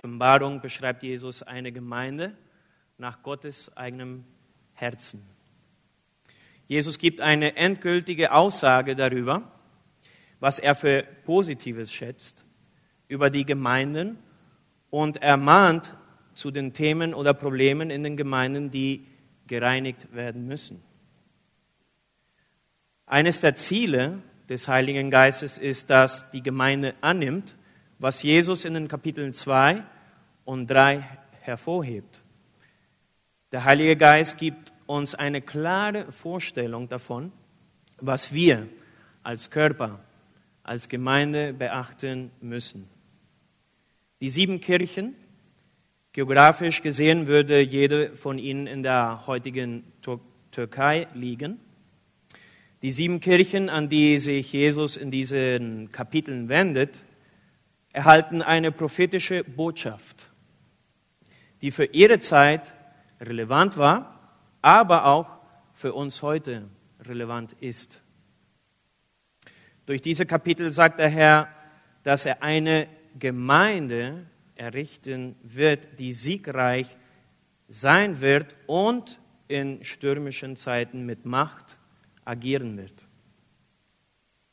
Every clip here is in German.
Offenbarung beschreibt Jesus eine Gemeinde nach Gottes eigenem Herzen. Jesus gibt eine endgültige Aussage darüber, was er für Positives schätzt über die Gemeinden und ermahnt zu den Themen oder Problemen in den Gemeinden, die gereinigt werden müssen. Eines der Ziele des Heiligen Geistes ist, dass die Gemeinde annimmt, was Jesus in den Kapiteln 2 und 3 hervorhebt. Der Heilige Geist gibt uns eine klare Vorstellung davon, was wir als Körper, als Gemeinde beachten müssen. Die sieben Kirchen, geografisch gesehen würde jede von ihnen in der heutigen Türkei liegen. Die sieben Kirchen, an die sich Jesus in diesen Kapiteln wendet, erhalten eine prophetische Botschaft, die für ihre Zeit relevant war, aber auch für uns heute relevant ist. Durch diese Kapitel sagt der Herr, dass er eine Gemeinde errichten wird, die siegreich sein wird und in stürmischen Zeiten mit Macht agieren wird.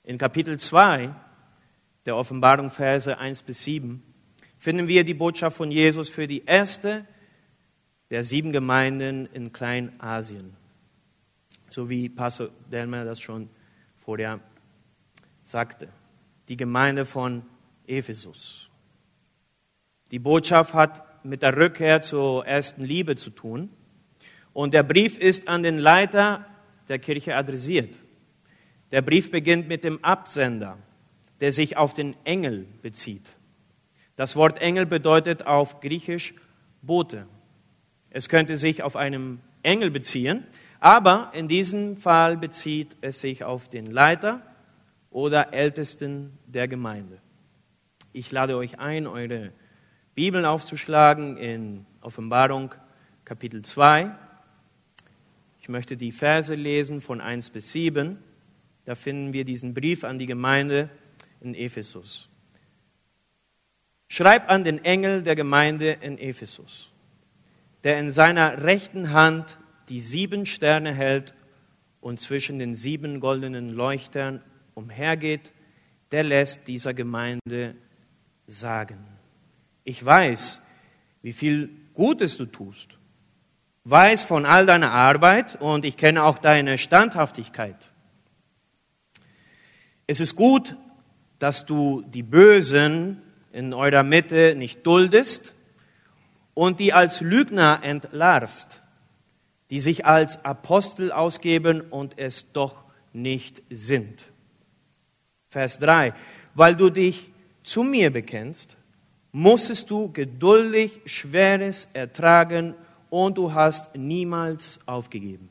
In Kapitel 2 der Offenbarung Verse 1 bis 7 finden wir die Botschaft von Jesus für die erste der sieben Gemeinden in Kleinasien. So wie Pastor Delmer das schon vorher sagte. Die Gemeinde von Ephesus. Die Botschaft hat mit der Rückkehr zur ersten Liebe zu tun. Und der Brief ist an den Leiter der Kirche adressiert. Der Brief beginnt mit dem Absender, der sich auf den Engel bezieht. Das Wort Engel bedeutet auf Griechisch Bote. Es könnte sich auf einen Engel beziehen, aber in diesem Fall bezieht es sich auf den Leiter oder Ältesten der Gemeinde. Ich lade euch ein, eure Bibeln aufzuschlagen in Offenbarung Kapitel 2. Ich möchte die Verse lesen von 1 bis 7. Da finden wir diesen Brief an die Gemeinde in Ephesus. Schreib an den Engel der Gemeinde in Ephesus der in seiner rechten Hand die sieben Sterne hält und zwischen den sieben goldenen Leuchtern umhergeht, der lässt dieser Gemeinde sagen, ich weiß, wie viel Gutes du tust, weiß von all deiner Arbeit und ich kenne auch deine Standhaftigkeit. Es ist gut, dass du die Bösen in eurer Mitte nicht duldest und die als Lügner entlarvst, die sich als Apostel ausgeben und es doch nicht sind. Vers 3. Weil du dich zu mir bekennst, musstest du geduldig Schweres ertragen und du hast niemals aufgegeben.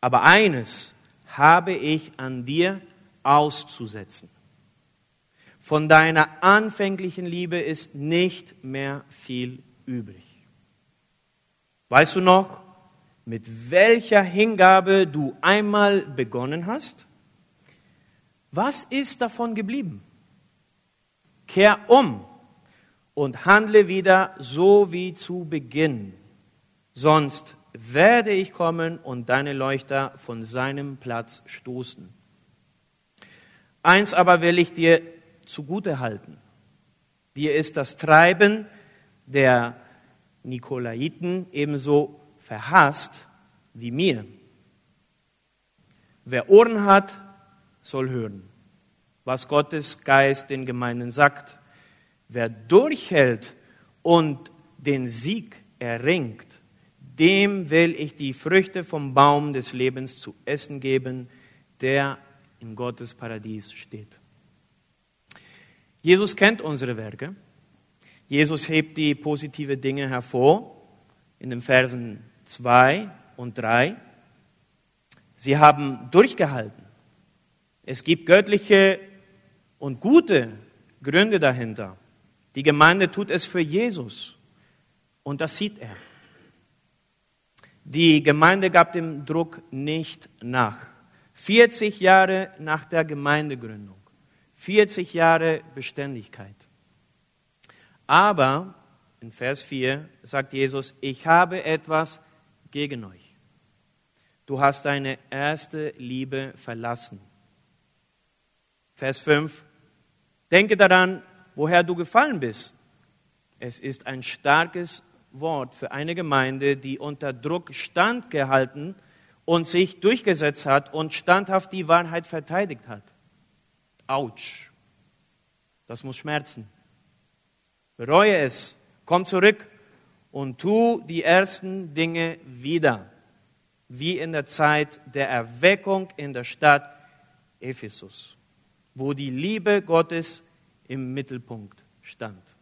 Aber eines habe ich an dir auszusetzen. Von deiner anfänglichen Liebe ist nicht mehr viel übrig. Weißt du noch, mit welcher Hingabe du einmal begonnen hast? Was ist davon geblieben? Kehr um und handle wieder so wie zu Beginn. Sonst werde ich kommen und deine Leuchter von seinem Platz stoßen. Eins aber will ich dir zugute halten. Dir ist das Treiben der Nikolaiten ebenso verhasst wie mir. Wer Ohren hat, soll hören, was Gottes Geist den Gemeinden sagt. Wer durchhält und den Sieg erringt, dem will ich die Früchte vom Baum des Lebens zu essen geben, der in Gottes Paradies steht. Jesus kennt unsere Werke. Jesus hebt die positive Dinge hervor in den Versen 2 und 3. Sie haben durchgehalten. Es gibt göttliche und gute Gründe dahinter. Die Gemeinde tut es für Jesus und das sieht er. Die Gemeinde gab dem Druck nicht nach. 40 Jahre nach der Gemeindegründung 40 Jahre Beständigkeit. Aber in Vers 4 sagt Jesus, ich habe etwas gegen euch. Du hast deine erste Liebe verlassen. Vers 5, denke daran, woher du gefallen bist. Es ist ein starkes Wort für eine Gemeinde, die unter Druck standgehalten und sich durchgesetzt hat und standhaft die Wahrheit verteidigt hat. Autsch. Das muss schmerzen. Bereue es. Komm zurück und tu die ersten Dinge wieder, wie in der Zeit der Erweckung in der Stadt Ephesus, wo die Liebe Gottes im Mittelpunkt stand.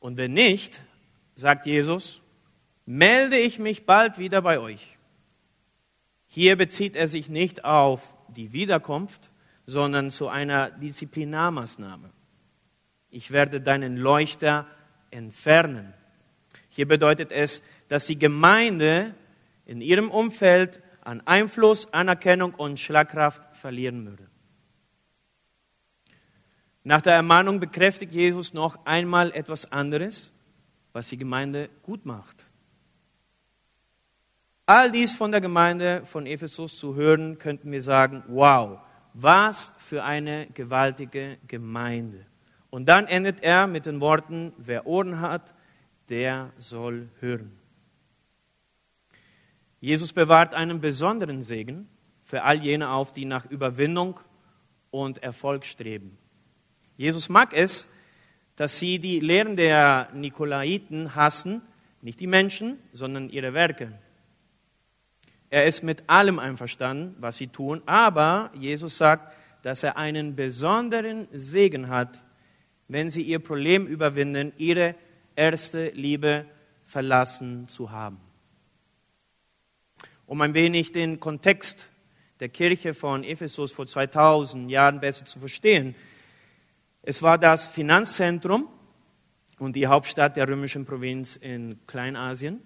Und wenn nicht, sagt Jesus, melde ich mich bald wieder bei euch. Hier bezieht er sich nicht auf die Wiederkunft, sondern zu einer Disziplinarmaßnahme. Ich werde deinen Leuchter entfernen. Hier bedeutet es, dass die Gemeinde in ihrem Umfeld an Einfluss, Anerkennung und Schlagkraft verlieren würde. Nach der Ermahnung bekräftigt Jesus noch einmal etwas anderes, was die Gemeinde gut macht. All dies von der Gemeinde von Ephesus zu hören, könnten wir sagen, wow, was für eine gewaltige Gemeinde. Und dann endet er mit den Worten, wer Ohren hat, der soll hören. Jesus bewahrt einen besonderen Segen für all jene auf, die nach Überwindung und Erfolg streben. Jesus mag es, dass sie die Lehren der Nikolaiten hassen, nicht die Menschen, sondern ihre Werke. Er ist mit allem einverstanden, was sie tun, aber Jesus sagt, dass er einen besonderen Segen hat, wenn sie ihr Problem überwinden, ihre erste Liebe verlassen zu haben. Um ein wenig den Kontext der Kirche von Ephesus vor 2000 Jahren besser zu verstehen, es war das Finanzzentrum und die Hauptstadt der römischen Provinz in Kleinasien,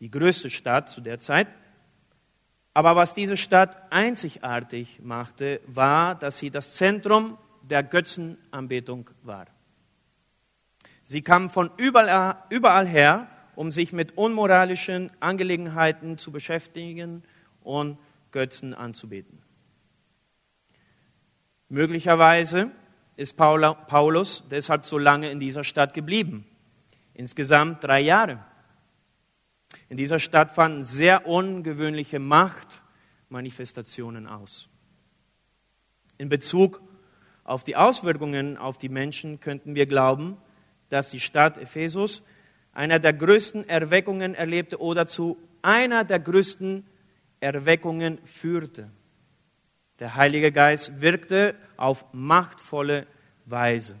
die größte Stadt zu der Zeit. Aber was diese Stadt einzigartig machte, war, dass sie das Zentrum der Götzenanbetung war. Sie kamen von überall, überall her, um sich mit unmoralischen Angelegenheiten zu beschäftigen und Götzen anzubeten. Möglicherweise ist Paulus deshalb so lange in dieser Stadt geblieben. Insgesamt drei Jahre. In dieser Stadt fanden sehr ungewöhnliche Machtmanifestationen aus. In Bezug auf die Auswirkungen auf die Menschen könnten wir glauben, dass die Stadt Ephesus einer der größten Erweckungen erlebte oder zu einer der größten Erweckungen führte. Der Heilige Geist wirkte auf machtvolle Weise.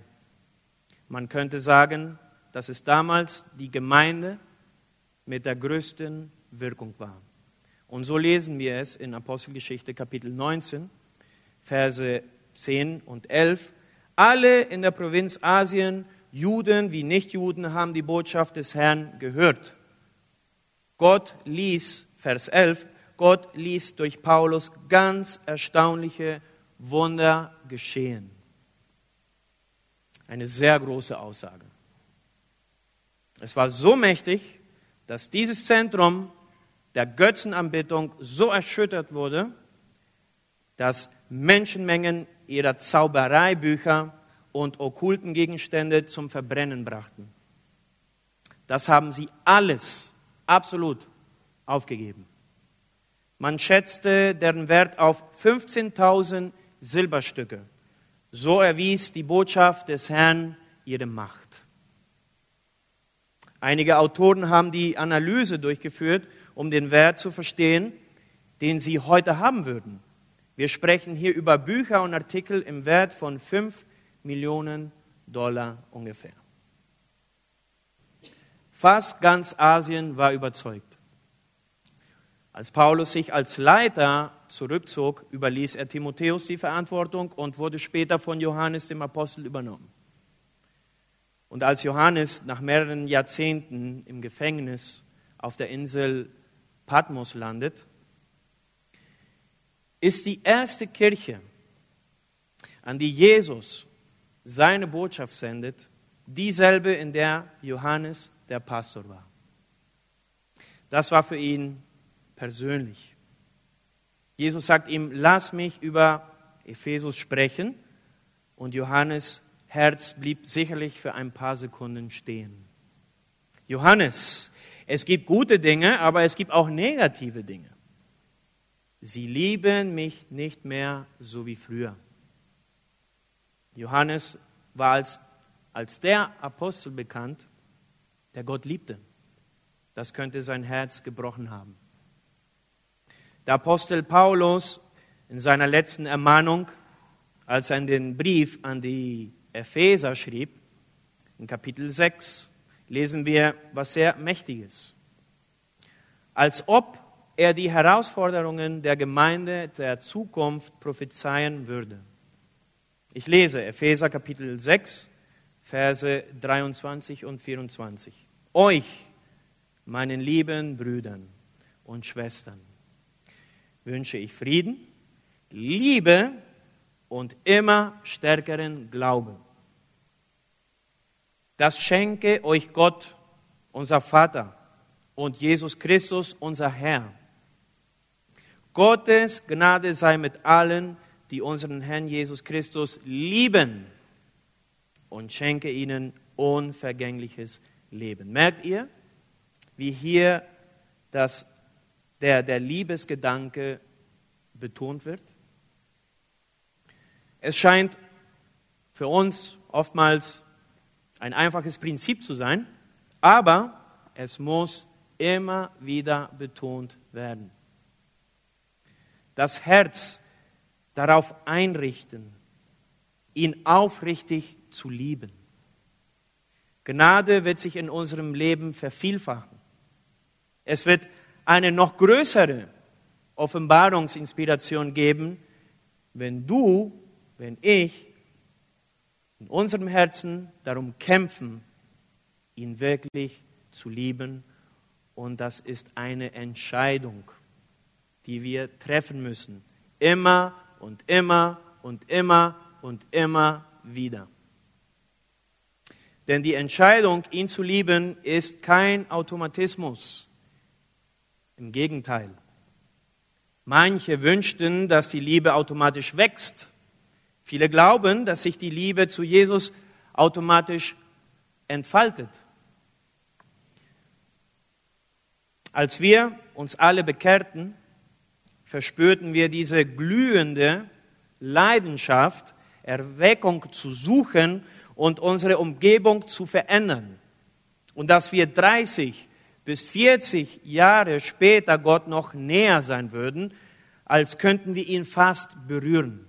Man könnte sagen, dass es damals die Gemeinde mit der größten Wirkung war. Und so lesen wir es in Apostelgeschichte Kapitel 19, Verse 10 und 11. Alle in der Provinz Asien, Juden wie Nichtjuden, haben die Botschaft des Herrn gehört. Gott ließ, Vers 11, Gott ließ durch Paulus ganz erstaunliche Wunder geschehen. Eine sehr große Aussage. Es war so mächtig, dass dieses Zentrum der Götzenanbetung so erschüttert wurde, dass Menschenmengen ihrer Zaubereibücher und okkulten Gegenstände zum Verbrennen brachten. Das haben sie alles absolut aufgegeben. Man schätzte deren Wert auf 15.000 Silberstücke. So erwies die Botschaft des Herrn ihre Macht. Einige Autoren haben die Analyse durchgeführt, um den Wert zu verstehen, den sie heute haben würden. Wir sprechen hier über Bücher und Artikel im Wert von 5 Millionen Dollar ungefähr. Fast ganz Asien war überzeugt. Als Paulus sich als Leiter zurückzog, überließ er Timotheus die Verantwortung und wurde später von Johannes dem Apostel übernommen. Und als Johannes nach mehreren Jahrzehnten im Gefängnis auf der Insel Patmos landet, ist die erste Kirche, an die Jesus seine Botschaft sendet, dieselbe, in der Johannes der Pastor war. Das war für ihn persönlich. Jesus sagt ihm, lass mich über Ephesus sprechen. Und Johannes Herz blieb sicherlich für ein paar Sekunden stehen. Johannes, es gibt gute Dinge, aber es gibt auch negative Dinge. Sie lieben mich nicht mehr so wie früher. Johannes war als, als der Apostel bekannt, der Gott liebte. Das könnte sein Herz gebrochen haben. Der Apostel Paulus in seiner letzten Ermahnung, als er den Brief an die Epheser schrieb, in Kapitel 6, lesen wir was sehr Mächtiges. Als ob er die Herausforderungen der Gemeinde der Zukunft prophezeien würde. Ich lese Epheser Kapitel 6, Verse 23 und 24. Euch, meinen lieben Brüdern und Schwestern, wünsche ich Frieden, Liebe und immer stärkeren Glauben. Das schenke euch Gott, unser Vater, und Jesus Christus, unser Herr. Gottes Gnade sei mit allen, die unseren Herrn Jesus Christus lieben und schenke ihnen unvergängliches Leben. Merkt ihr, wie hier das, der, der Liebesgedanke betont wird? Es scheint für uns oftmals ein einfaches Prinzip zu sein, aber es muss immer wieder betont werden. Das Herz darauf einrichten, ihn aufrichtig zu lieben. Gnade wird sich in unserem Leben vervielfachen. Es wird eine noch größere Offenbarungsinspiration geben, wenn du wenn ich in unserem Herzen darum kämpfen, ihn wirklich zu lieben. Und das ist eine Entscheidung, die wir treffen müssen. Immer und immer und immer und immer wieder. Denn die Entscheidung, ihn zu lieben, ist kein Automatismus. Im Gegenteil. Manche wünschten, dass die Liebe automatisch wächst Viele glauben, dass sich die Liebe zu Jesus automatisch entfaltet. Als wir uns alle bekehrten, verspürten wir diese glühende Leidenschaft, Erweckung zu suchen und unsere Umgebung zu verändern. Und dass wir 30 bis 40 Jahre später Gott noch näher sein würden, als könnten wir ihn fast berühren.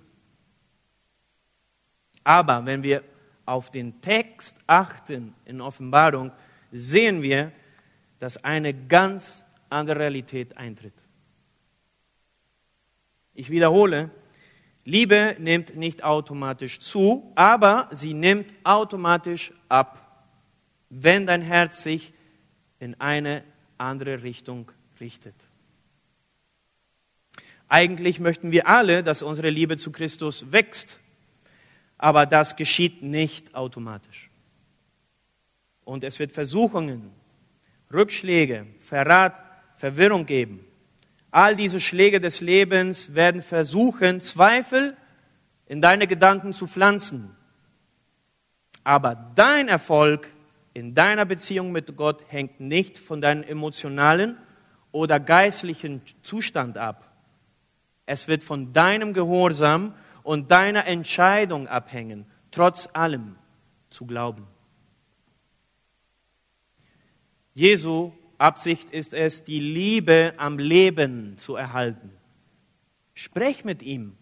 Aber wenn wir auf den Text achten in Offenbarung, sehen wir, dass eine ganz andere Realität eintritt. Ich wiederhole, Liebe nimmt nicht automatisch zu, aber sie nimmt automatisch ab, wenn dein Herz sich in eine andere Richtung richtet. Eigentlich möchten wir alle, dass unsere Liebe zu Christus wächst aber das geschieht nicht automatisch. Und es wird Versuchungen, Rückschläge, Verrat, Verwirrung geben. All diese Schläge des Lebens werden versuchen, Zweifel in deine Gedanken zu pflanzen. Aber dein Erfolg in deiner Beziehung mit Gott hängt nicht von deinem emotionalen oder geistlichen Zustand ab. Es wird von deinem Gehorsam und deiner Entscheidung abhängen, trotz allem zu glauben. Jesu Absicht ist es, die Liebe am Leben zu erhalten. Sprech mit ihm,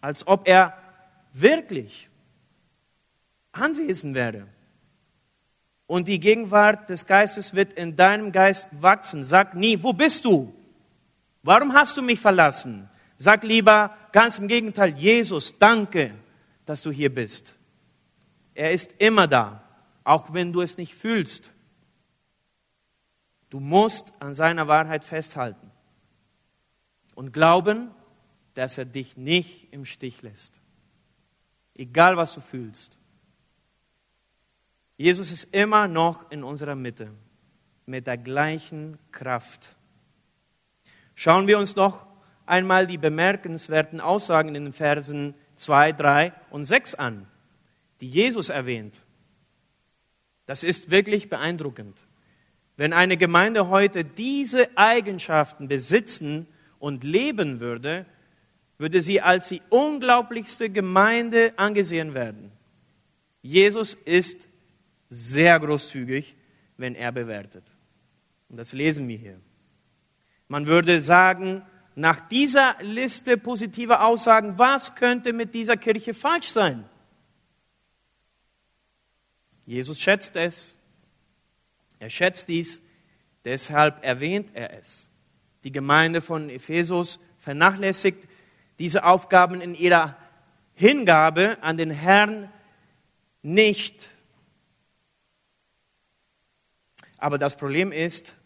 als ob er wirklich anwesend wäre. Und die Gegenwart des Geistes wird in deinem Geist wachsen. Sag nie, wo bist du? Warum hast du mich verlassen? Sag lieber ganz im Gegenteil, Jesus, danke, dass du hier bist. Er ist immer da, auch wenn du es nicht fühlst. Du musst an seiner Wahrheit festhalten und glauben, dass er dich nicht im Stich lässt. egal was du fühlst. Jesus ist immer noch in unserer Mitte mit der gleichen Kraft. Schauen wir uns noch einmal die bemerkenswerten Aussagen in den Versen 2, 3 und 6 an, die Jesus erwähnt. Das ist wirklich beeindruckend. Wenn eine Gemeinde heute diese Eigenschaften besitzen und leben würde, würde sie als die unglaublichste Gemeinde angesehen werden. Jesus ist sehr großzügig, wenn er bewertet. Und das lesen wir hier. Man würde sagen, nach dieser Liste positiver Aussagen, was könnte mit dieser Kirche falsch sein? Jesus schätzt es. Er schätzt dies, deshalb erwähnt er es. Die Gemeinde von Ephesus vernachlässigt diese Aufgaben in ihrer Hingabe an den Herrn nicht. Aber das Problem ist,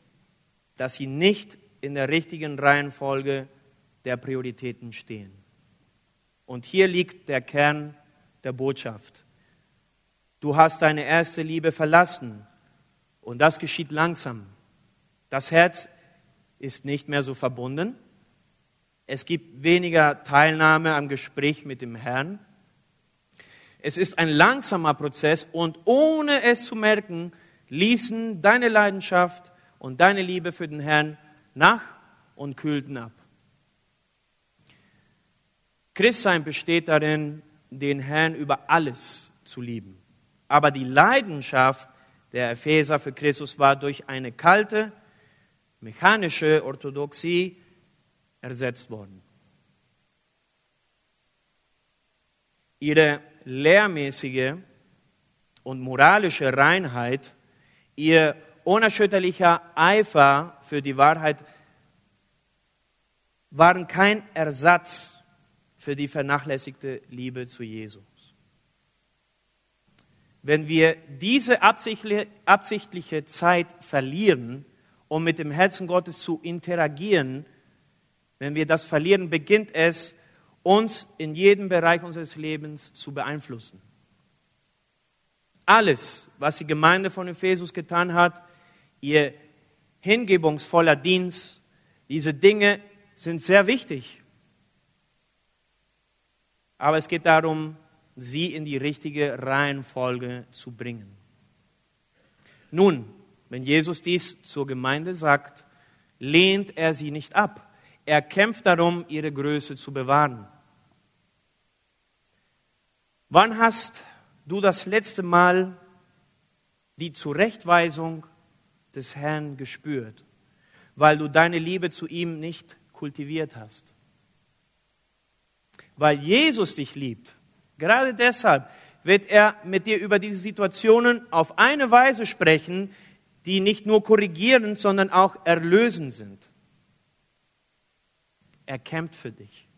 dass sie nicht in der richtigen Reihenfolge der Prioritäten stehen. Und hier liegt der Kern der Botschaft. Du hast deine erste Liebe verlassen und das geschieht langsam. Das Herz ist nicht mehr so verbunden. Es gibt weniger Teilnahme am Gespräch mit dem Herrn. Es ist ein langsamer Prozess und ohne es zu merken, ließen deine Leidenschaft und deine Liebe für den Herrn nach und kühlten ab. Christsein besteht darin, den Herrn über alles zu lieben. Aber die Leidenschaft der Epheser für Christus war durch eine kalte, mechanische Orthodoxie ersetzt worden. Ihre lehrmäßige und moralische Reinheit, ihr unerschütterlicher Eifer für die Wahrheit waren kein Ersatz für die vernachlässigte Liebe zu Jesus. Wenn wir diese absichtliche Zeit verlieren, um mit dem Herzen Gottes zu interagieren, wenn wir das verlieren, beginnt es, uns in jedem Bereich unseres Lebens zu beeinflussen. Alles, was die Gemeinde von Ephesus getan hat, ihr hingebungsvoller Dienst, diese Dinge sind sehr wichtig. Aber es geht darum, sie in die richtige Reihenfolge zu bringen. Nun, wenn Jesus dies zur Gemeinde sagt, lehnt er sie nicht ab. Er kämpft darum, ihre Größe zu bewahren. Wann hast du das letzte Mal die Zurechtweisung des Herrn gespürt, weil du deine Liebe zu ihm nicht kultiviert hast. Weil Jesus dich liebt, gerade deshalb wird er mit dir über diese Situationen auf eine Weise sprechen, die nicht nur korrigierend, sondern auch erlösend sind. Er kämpft für dich.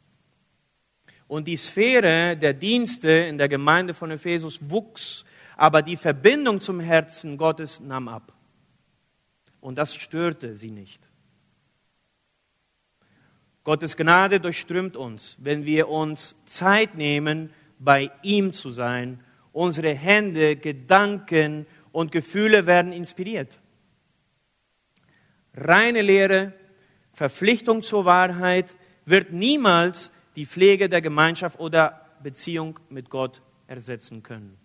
Und die Sphäre der Dienste in der Gemeinde von Ephesus wuchs, aber die Verbindung zum Herzen Gottes nahm ab und das störte sie nicht. Gottes Gnade durchströmt uns, wenn wir uns Zeit nehmen, bei ihm zu sein. Unsere Hände, Gedanken und Gefühle werden inspiriert. Reine Lehre, Verpflichtung zur Wahrheit wird niemals die Pflege der Gemeinschaft oder Beziehung mit Gott ersetzen können.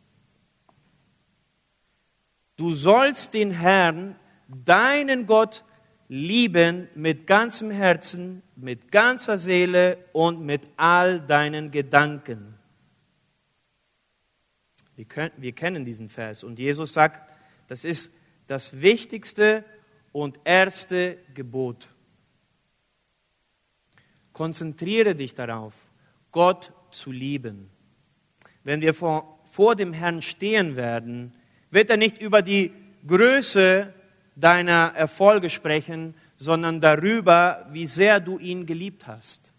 Du sollst den Herrn deinen Gott lieben mit ganzem Herzen, mit ganzer Seele und mit all deinen Gedanken. Wir, können, wir kennen diesen Vers und Jesus sagt, das ist das wichtigste und erste Gebot. Konzentriere dich darauf, Gott zu lieben. Wenn wir vor, vor dem Herrn stehen werden, wird er nicht über die Größe deiner Erfolge sprechen, sondern darüber, wie sehr du ihn geliebt hast.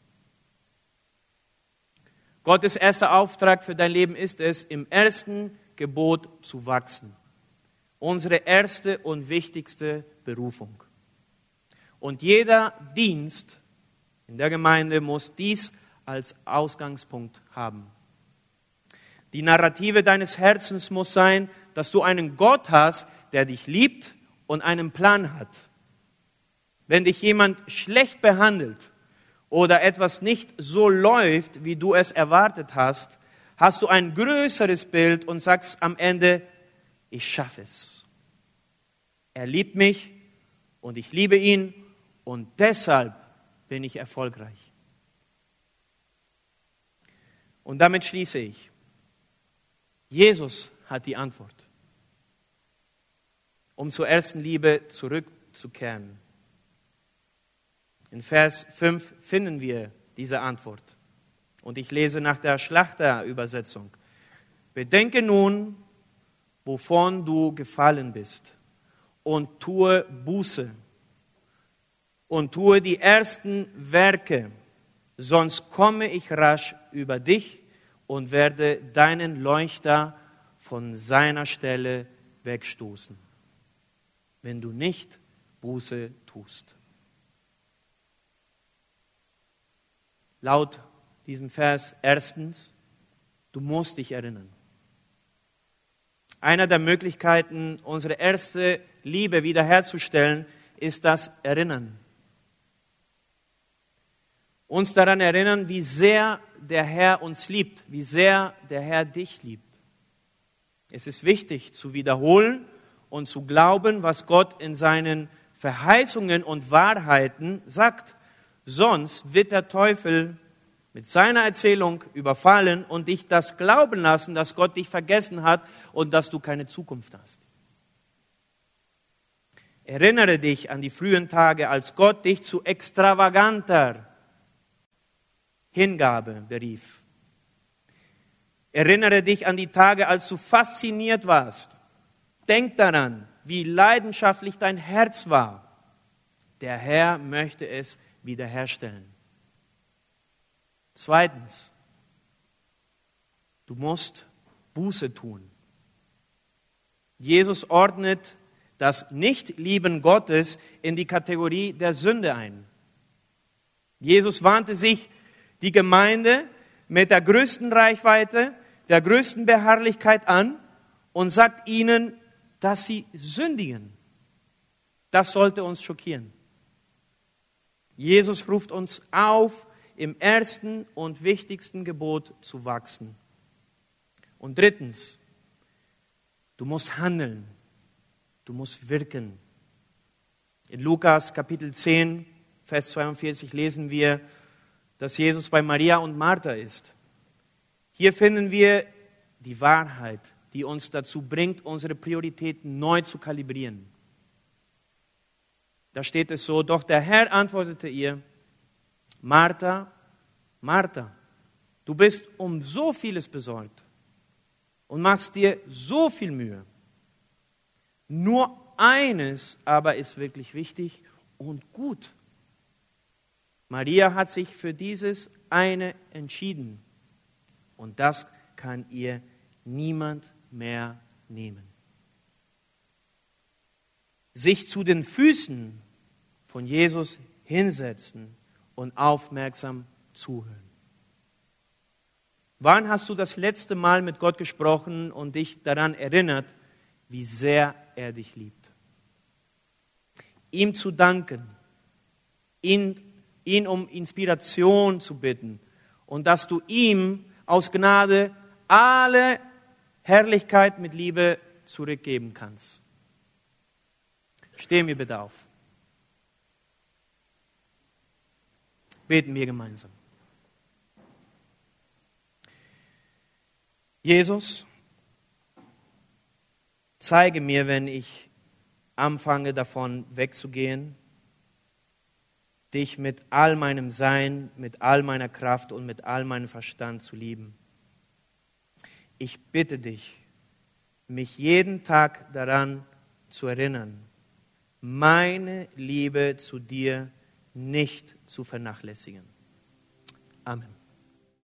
Gottes erster Auftrag für dein Leben ist es, im ersten Gebot zu wachsen. Unsere erste und wichtigste Berufung. Und jeder Dienst in der Gemeinde muss dies als Ausgangspunkt haben. Die Narrative deines Herzens muss sein, dass du einen Gott hast, der dich liebt und einen Plan hat. Wenn dich jemand schlecht behandelt oder etwas nicht so läuft, wie du es erwartet hast, hast du ein größeres Bild und sagst am Ende, ich schaffe es. Er liebt mich und ich liebe ihn und deshalb bin ich erfolgreich. Und damit schließe ich. Jesus hat die Antwort, um zur ersten Liebe zurückzukehren. In Vers 5 finden wir diese Antwort. Und ich lese nach der Schlachterübersetzung. Bedenke nun, wovon du gefallen bist, und tue Buße und tue die ersten Werke, sonst komme ich rasch über dich und werde deinen Leuchter von seiner Stelle wegstoßen, wenn du nicht Buße tust. Laut diesem Vers erstens, du musst dich erinnern. Einer der Möglichkeiten, unsere erste Liebe wiederherzustellen, ist das Erinnern. Uns daran erinnern, wie sehr der Herr uns liebt, wie sehr der Herr dich liebt. Es ist wichtig zu wiederholen und zu glauben, was Gott in seinen Verheißungen und Wahrheiten sagt. Sonst wird der Teufel mit seiner Erzählung überfallen und dich das glauben lassen, dass Gott dich vergessen hat und dass du keine Zukunft hast. Erinnere dich an die frühen Tage, als Gott dich zu extravaganter Hingabe berief. Erinnere dich an die Tage, als du fasziniert warst. Denk daran, wie leidenschaftlich dein Herz war. Der Herr möchte es wiederherstellen. Zweitens, du musst Buße tun. Jesus ordnet das Nichtlieben Gottes in die Kategorie der Sünde ein. Jesus warnte sich die Gemeinde mit der größten Reichweite, der größten Beharrlichkeit an und sagt ihnen, dass sie sündigen. Das sollte uns schockieren. Jesus ruft uns auf, im ersten und wichtigsten Gebot zu wachsen. Und drittens, du musst handeln, du musst wirken. In Lukas Kapitel 10, Vers 42 lesen wir, dass Jesus bei Maria und Martha ist. Hier finden wir die Wahrheit, die uns dazu bringt, unsere Prioritäten neu zu kalibrieren. Da steht es so, doch der Herr antwortete ihr, Martha, Martha, du bist um so vieles besorgt und machst dir so viel Mühe. Nur eines aber ist wirklich wichtig und gut. Maria hat sich für dieses eine entschieden und das kann ihr niemand mehr nehmen. Sich zu den Füßen von Jesus hinsetzen und aufmerksam zuhören. Wann hast du das letzte Mal mit Gott gesprochen und dich daran erinnert, wie sehr er dich liebt? Ihm zu danken, ihn, ihn um Inspiration zu bitten und dass du ihm aus Gnade alle Herrlichkeit mit Liebe zurückgeben kannst. Steh mir bitte auf. Beten wir gemeinsam. Jesus, zeige mir, wenn ich anfange davon wegzugehen, dich mit all meinem Sein, mit all meiner Kraft und mit all meinem Verstand zu lieben. Ich bitte dich, mich jeden Tag daran zu erinnern, meine Liebe zu dir nicht zu vernachlässigen. Amen.